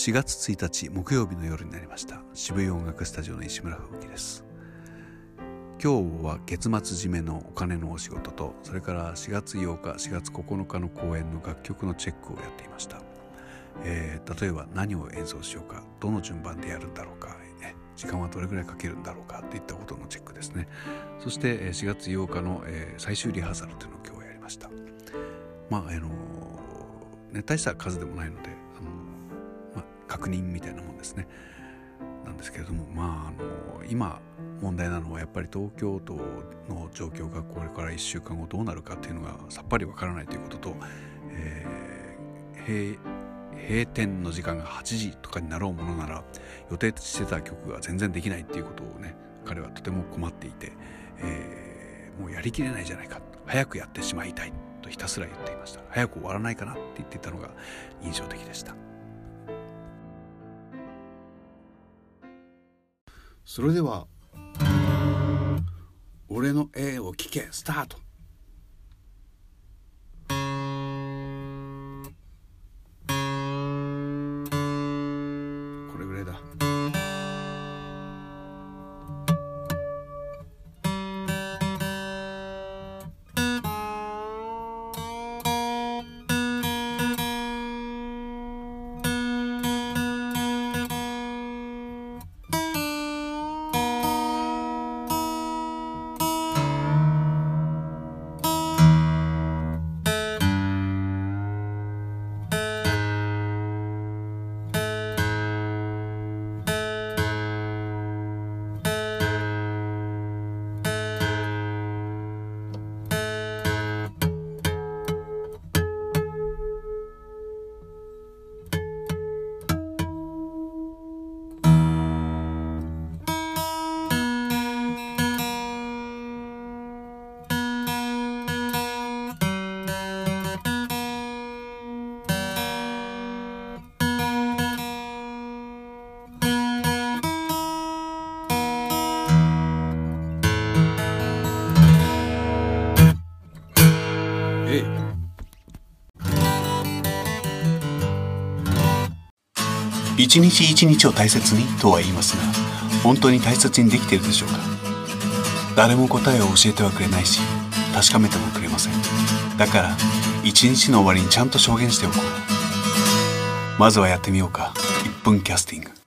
4月1日木曜日の夜になりました。渋谷音楽スタジオの石村吹雪です。今日は月末締めのお金のお仕事とそれから4月8日4月9日の公演の楽曲のチェックをやっていました、えー、例えば何を演奏しようかどの順番でやるんだろうか時間はどれぐらいかけるんだろうかといったことのチェックですね。そして4月8日の最終リハーサルというのを今日やりました。まああのね大した数でもないのであの、確認みたいなもんですね。なんですけれどもまああの今問題なのはやっぱり東京都の状況がこれから1週間後どうなるかっていうのがさっぱりわからないということと、えー、閉店の時間が8時とかになろうものなら予定してた曲が全然できないっていうことをね彼はとても困っていて、えー、もうやりきれないじゃないか早くやってしまいたいとひたすら言っていました。早く終わらないかなって言ってたのが印象的でした。それでは「俺の A を聞け」スタートこれぐらいだ。一日一日を大切にとは言いますが本当に大切にできているでしょうか？誰も答えを教えてはくれないし確かめてもくれません。だから一日の終わりにちゃんと証言しておこう。まずはやってみようか。1分キャスティング。